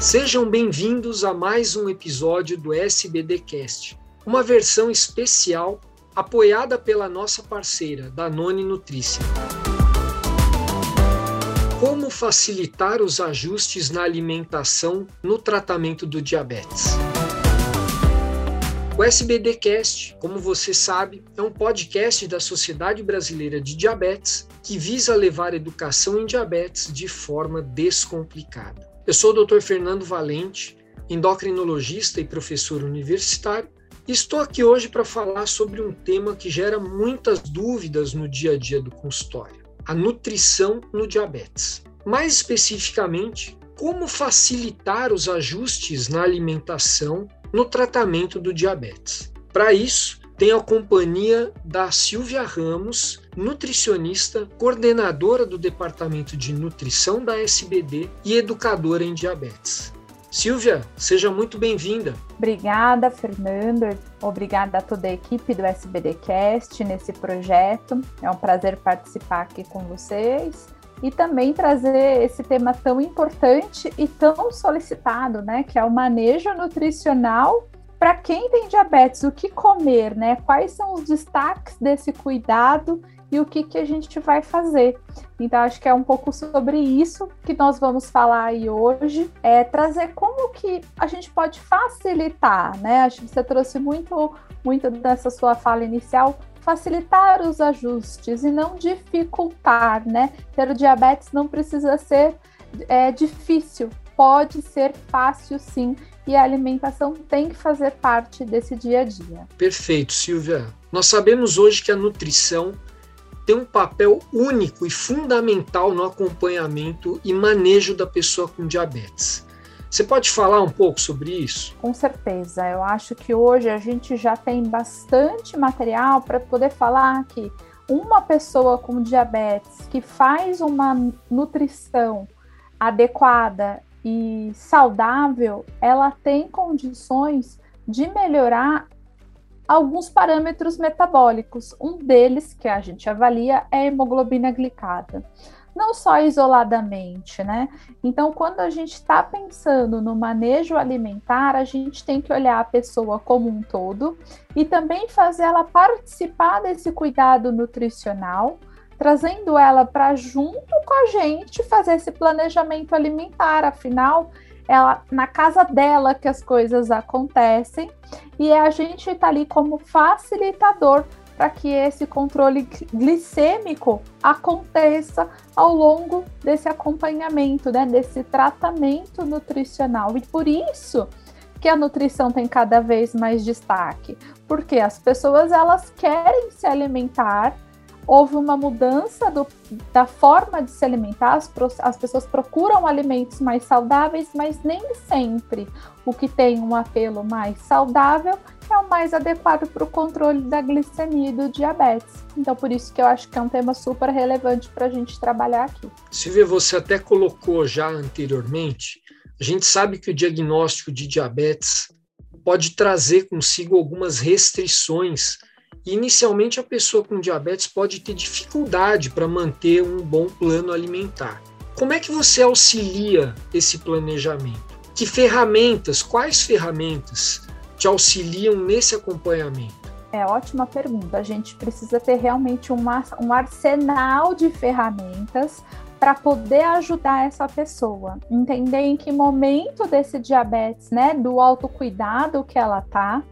Sejam bem-vindos a mais um episódio do SBDcast, uma versão especial apoiada pela nossa parceira, Danone Nutrícia. Como facilitar os ajustes na alimentação no tratamento do diabetes? O SBDcast, como você sabe, é um podcast da Sociedade Brasileira de Diabetes que visa levar educação em diabetes de forma descomplicada. Eu sou o Dr. Fernando Valente, endocrinologista e professor universitário, e estou aqui hoje para falar sobre um tema que gera muitas dúvidas no dia a dia do consultório: a nutrição no diabetes. Mais especificamente, como facilitar os ajustes na alimentação no tratamento do diabetes. Para isso, tenho a companhia da Silvia Ramos, nutricionista, coordenadora do Departamento de Nutrição da SBD e educadora em diabetes. Silvia, seja muito bem-vinda. Obrigada, Fernando. Obrigada a toda a equipe do SBDcast nesse projeto. É um prazer participar aqui com vocês e também trazer esse tema tão importante e tão solicitado, né, que é o manejo nutricional para quem tem diabetes, o que comer, né? Quais são os destaques desse cuidado e o que, que a gente vai fazer. Então, acho que é um pouco sobre isso que nós vamos falar aí hoje, é trazer como que a gente pode facilitar, né? Acho que você trouxe muito, muito dessa sua fala inicial, facilitar os ajustes e não dificultar, né? Ter o diabetes não precisa ser é, difícil, pode ser fácil sim, e a alimentação tem que fazer parte desse dia a dia. Perfeito, Silvia. Nós sabemos hoje que a nutrição tem um papel único e fundamental no acompanhamento e manejo da pessoa com diabetes. Você pode falar um pouco sobre isso? Com certeza. Eu acho que hoje a gente já tem bastante material para poder falar que uma pessoa com diabetes que faz uma nutrição adequada e saudável, ela tem condições de melhorar alguns parâmetros metabólicos. Um deles que a gente avalia é a hemoglobina glicada não só isoladamente, né? Então, quando a gente está pensando no manejo alimentar, a gente tem que olhar a pessoa como um todo e também fazer ela participar desse cuidado nutricional, trazendo ela para junto com a gente fazer esse planejamento alimentar. Afinal, ela na casa dela que as coisas acontecem e a gente está ali como facilitador para que esse controle glicêmico aconteça ao longo desse acompanhamento, né, desse tratamento nutricional. E por isso que a nutrição tem cada vez mais destaque, porque as pessoas elas querem se alimentar houve uma mudança do, da forma de se alimentar, as, as, pessoas procuram alimentos mais saudáveis, mas nem sempre o que tem um apelo mais saudável é o mais adequado para o controle da glicemia e do diabetes. Então, por isso que eu acho que é um tema super relevante para a gente trabalhar aqui. Silvia, você até colocou já anteriormente, a gente sabe que o diagnóstico de diabetes pode trazer consigo algumas restrições inicialmente, a pessoa com diabetes pode ter dificuldade para manter um bom plano alimentar. Como é que você auxilia esse planejamento? Que ferramentas, quais ferramentas te auxiliam nesse acompanhamento? É ótima pergunta. A gente precisa ter realmente uma, um arsenal de ferramentas para poder ajudar essa pessoa, entender em que momento desse diabetes, né, do autocuidado que ela tá,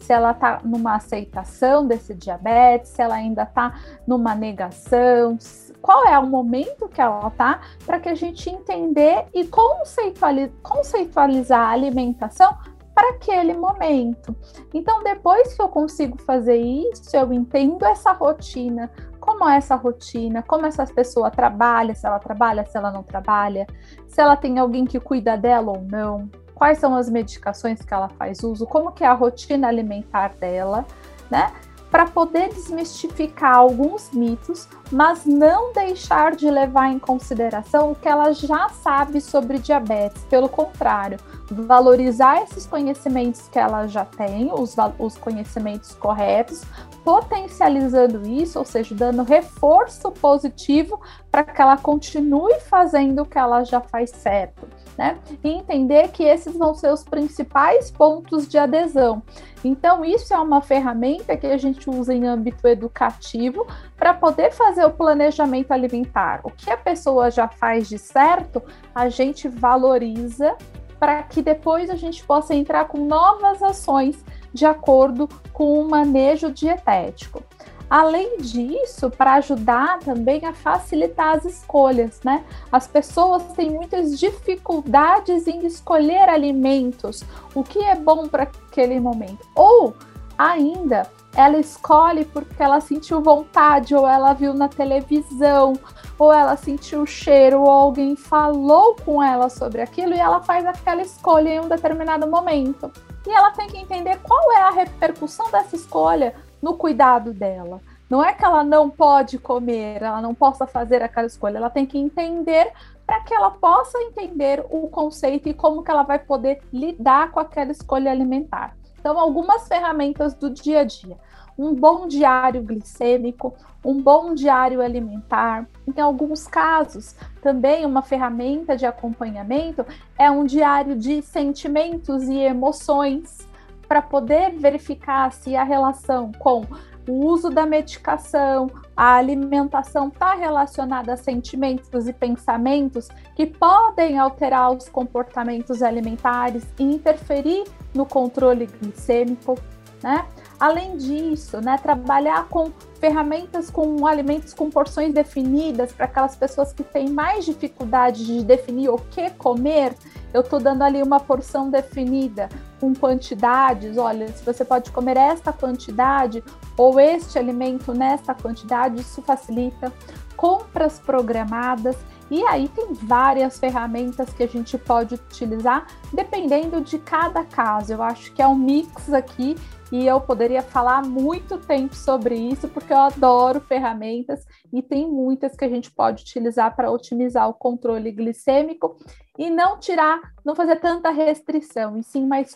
se ela está numa aceitação desse diabetes, se ela ainda está numa negação, qual é o momento que ela está, para que a gente entender e conceitualizar, conceitualizar a alimentação para aquele momento. Então, depois que eu consigo fazer isso, eu entendo essa rotina, como é essa rotina, como essa pessoa trabalha, se ela trabalha, se ela não trabalha, se ela tem alguém que cuida dela ou não, quais são as medicações que ela faz uso, como que é a rotina alimentar dela, né? Para poder desmistificar alguns mitos, mas não deixar de levar em consideração o que ela já sabe sobre diabetes. Pelo contrário, valorizar esses conhecimentos que ela já tem, os, os conhecimentos corretos, potencializando isso, ou seja, dando reforço positivo para que ela continue fazendo o que ela já faz certo. Né? E entender que esses vão ser os principais pontos de adesão. Então, isso é uma ferramenta que a gente usa em âmbito educativo para poder fazer o planejamento alimentar. O que a pessoa já faz de certo, a gente valoriza para que depois a gente possa entrar com novas ações de acordo com o manejo dietético. Além disso, para ajudar também a facilitar as escolhas, né? As pessoas têm muitas dificuldades em escolher alimentos, o que é bom para aquele momento. Ou ainda, ela escolhe porque ela sentiu vontade, ou ela viu na televisão, ou ela sentiu o cheiro, ou alguém falou com ela sobre aquilo e ela faz aquela escolha em um determinado momento. E ela tem que entender qual é a repercussão dessa escolha no cuidado dela. Não é que ela não pode comer, ela não possa fazer aquela escolha, ela tem que entender para que ela possa entender o conceito e como que ela vai poder lidar com aquela escolha alimentar. Então, algumas ferramentas do dia a dia. Um bom diário glicêmico, um bom diário alimentar. Em alguns casos, também uma ferramenta de acompanhamento é um diário de sentimentos e emoções para poder verificar se a relação com o uso da medicação, a alimentação está relacionada a sentimentos e pensamentos que podem alterar os comportamentos alimentares e interferir no controle glicêmico, né? Além disso, né, trabalhar com ferramentas com alimentos com porções definidas para aquelas pessoas que têm mais dificuldade de definir o que comer, eu estou dando ali uma porção definida com quantidades. Olha, se você pode comer esta quantidade ou este alimento nesta quantidade, isso facilita. Compras programadas. E aí tem várias ferramentas que a gente pode utilizar dependendo de cada caso. Eu acho que é um mix aqui e eu poderia falar muito tempo sobre isso, porque eu adoro ferramentas e tem muitas que a gente pode utilizar para otimizar o controle glicêmico e não tirar, não fazer tanta restrição, e sim mais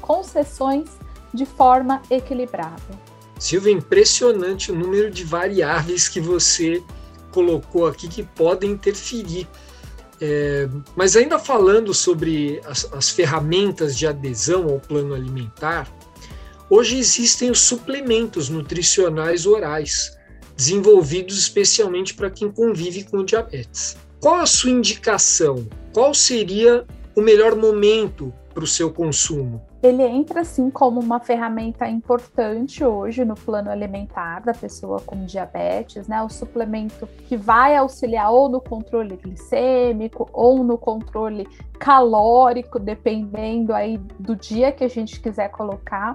concessões de forma equilibrada. Silvia, impressionante o número de variáveis que você colocou aqui que podem interferir. É, mas ainda falando sobre as, as ferramentas de adesão ao plano alimentar, Hoje existem os suplementos nutricionais orais, desenvolvidos especialmente para quem convive com diabetes. Qual a sua indicação? Qual seria o melhor momento para o seu consumo? Ele entra assim como uma ferramenta importante hoje no plano alimentar da pessoa com diabetes, né? O suplemento que vai auxiliar ou no controle glicêmico ou no controle calórico, dependendo aí do dia que a gente quiser colocar.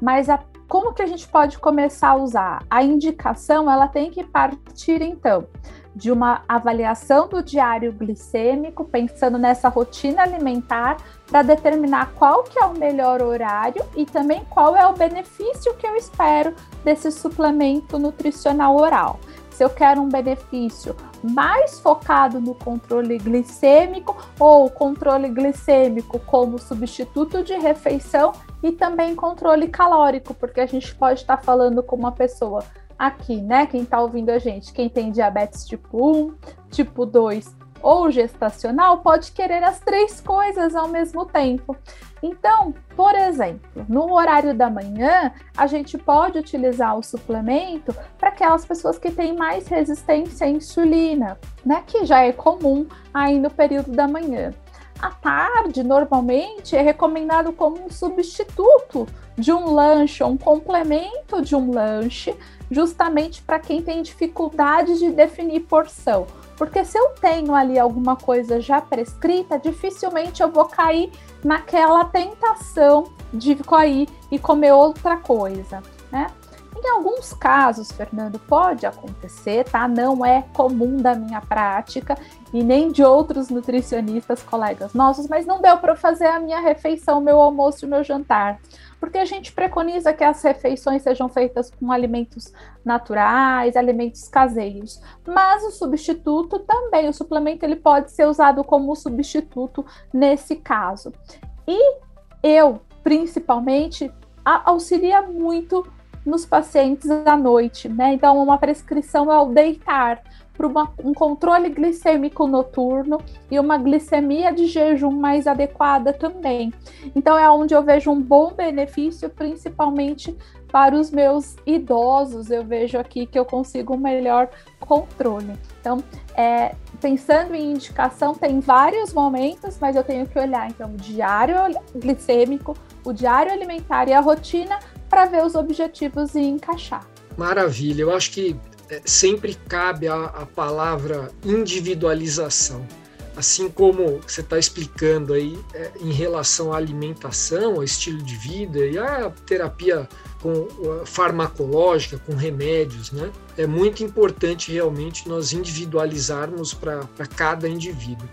Mas a, como que a gente pode começar a usar? A indicação ela tem que partir então de uma avaliação do diário glicêmico, pensando nessa rotina alimentar para determinar qual que é o melhor horário e também qual é o benefício que eu espero desse suplemento nutricional oral. Se eu quero um benefício mais focado no controle glicêmico ou controle glicêmico como substituto de refeição e também controle calórico, porque a gente pode estar falando com uma pessoa aqui, né? Quem está ouvindo a gente, quem tem diabetes tipo 1, tipo 2 ou gestacional, pode querer as três coisas ao mesmo tempo. Então, por exemplo, no horário da manhã, a gente pode utilizar o suplemento para aquelas pessoas que têm mais resistência à insulina, né? Que já é comum aí no período da manhã. À tarde, normalmente, é recomendado como um substituto de um lanche, um complemento de um lanche, justamente para quem tem dificuldade de definir porção. Porque se eu tenho ali alguma coisa já prescrita, dificilmente eu vou cair naquela tentação de cair e comer outra coisa? Em alguns casos, Fernando, pode acontecer, tá? Não é comum da minha prática e nem de outros nutricionistas, colegas nossos, mas não deu para fazer a minha refeição, meu almoço e meu jantar porque a gente preconiza que as refeições sejam feitas com alimentos naturais, alimentos caseiros. Mas o substituto também, o suplemento ele pode ser usado como substituto nesse caso. E eu, principalmente, auxilia muito nos pacientes à noite, né? Então, uma prescrição ao deitar, para um controle glicêmico noturno e uma glicemia de jejum mais adequada também. Então é onde eu vejo um bom benefício, principalmente para os meus idosos. Eu vejo aqui que eu consigo um melhor controle. Então, é, pensando em indicação, tem vários momentos, mas eu tenho que olhar então o diário glicêmico, o diário alimentar e a rotina para ver os objetivos e encaixar. Maravilha, eu acho que é, sempre cabe a, a palavra individualização. Assim como você está explicando aí é, em relação à alimentação, ao estilo de vida e à terapia com farmacológica, com remédios, né? É muito importante realmente nós individualizarmos para cada indivíduo.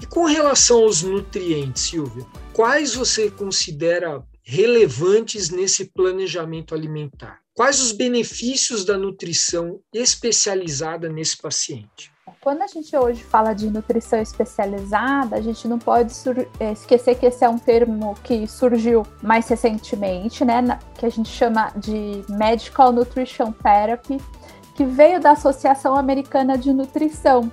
E com relação aos nutrientes, Silvia, quais você considera relevantes nesse planejamento alimentar? Quais os benefícios da nutrição especializada nesse paciente? Quando a gente hoje fala de nutrição especializada, a gente não pode eh, esquecer que esse é um termo que surgiu mais recentemente, né, que a gente chama de Medical Nutrition Therapy, que veio da Associação Americana de Nutrição,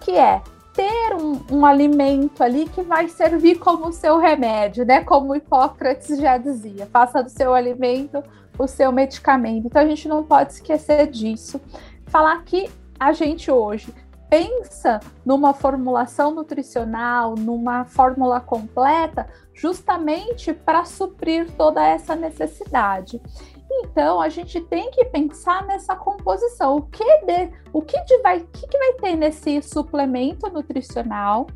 que é ter um, um, alimento ali que vai servir como seu remédio, né? Como Hipócrates já dizia, faça do seu alimento o seu medicamento. Então a gente não pode esquecer disso. Falar que a gente hoje pensa numa formulação nutricional, numa fórmula completa, justamente para suprir toda essa necessidade. Então, a gente tem que pensar nessa composição. O que, de, o que, de vai, que, que vai ter nesse suplemento nutricional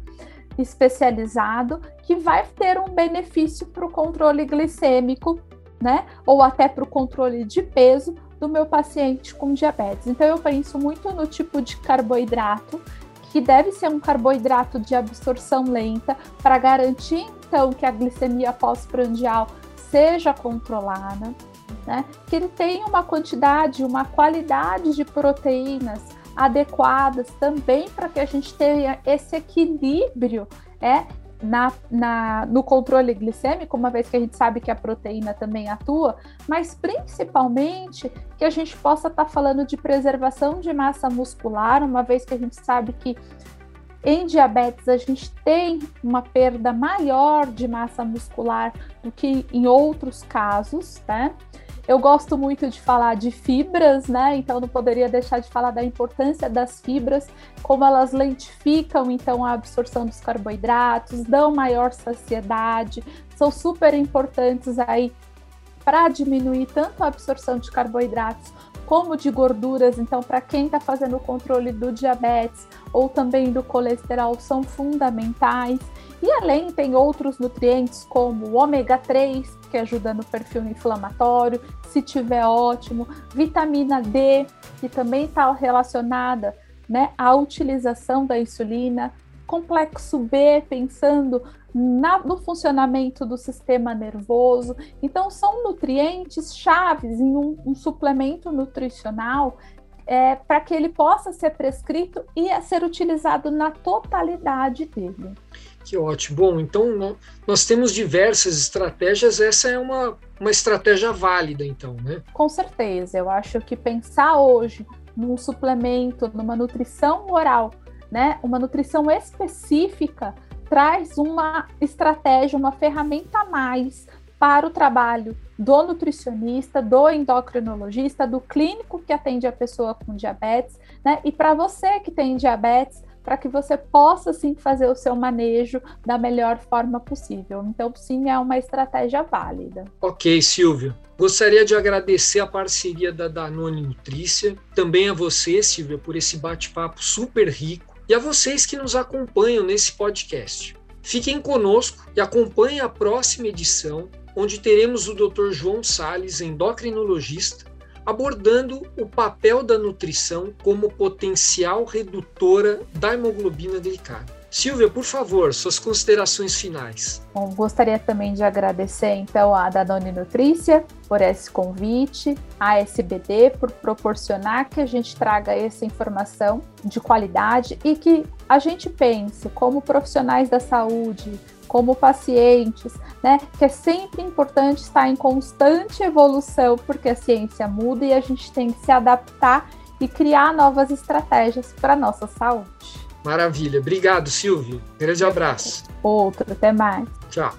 especializado que vai ter um benefício para o controle glicêmico, né? Ou até para o controle de peso do meu paciente com diabetes. Então, eu penso muito no tipo de carboidrato, que deve ser um carboidrato de absorção lenta, para garantir, então, que a glicemia pós-prandial seja controlada né? Que ele tenha uma quantidade, uma qualidade de proteínas adequadas também para que a gente tenha esse equilíbrio é, na, na, no controle glicêmico, uma vez que a gente sabe que a proteína também atua, mas principalmente que a gente possa estar tá falando de preservação de massa muscular, uma vez que a gente sabe que em diabetes a gente tem uma perda maior de massa muscular do que em outros casos, né? Eu gosto muito de falar de fibras, né? Então não poderia deixar de falar da importância das fibras, como elas lentificam então a absorção dos carboidratos, dão maior saciedade, são super importantes aí para diminuir tanto a absorção de carboidratos como de gorduras. Então, para quem está fazendo o controle do diabetes ou também do colesterol, são fundamentais. E além, tem outros nutrientes como o ômega 3, que ajuda no perfil inflamatório, se tiver ótimo, vitamina D, que também está relacionada né, à utilização da insulina, complexo B, pensando na, no funcionamento do sistema nervoso. Então, são nutrientes chaves em um, um suplemento nutricional é, para que ele possa ser prescrito e ser utilizado na totalidade dele. Que ótimo. Bom, então nós temos diversas estratégias, essa é uma, uma estratégia válida, então, né? Com certeza. Eu acho que pensar hoje num suplemento, numa nutrição oral, né? Uma nutrição específica traz uma estratégia, uma ferramenta a mais para o trabalho do nutricionista, do endocrinologista, do clínico que atende a pessoa com diabetes, né? E para você que tem diabetes, para que você possa sim fazer o seu manejo da melhor forma possível. Então, sim, é uma estratégia válida. Ok, Silvia. Gostaria de agradecer a parceria da Danone Nutrícia, também a você, Silvia, por esse bate-papo super rico e a vocês que nos acompanham nesse podcast. Fiquem conosco e acompanhem a próxima edição, onde teremos o Dr. João Sales, endocrinologista, abordando o papel da nutrição como potencial redutora da hemoglobina glicada. Silvia, por favor, suas considerações finais. Bom, gostaria também de agradecer então a Danone Nutrícia por esse convite, a SBD por proporcionar que a gente traga essa informação de qualidade e que a gente pense como profissionais da saúde, como pacientes, né? Que é sempre importante estar em constante evolução, porque a ciência muda e a gente tem que se adaptar e criar novas estratégias para a nossa saúde. Maravilha. Obrigado, Silvio. Grande abraço. Outro, até mais. Tchau.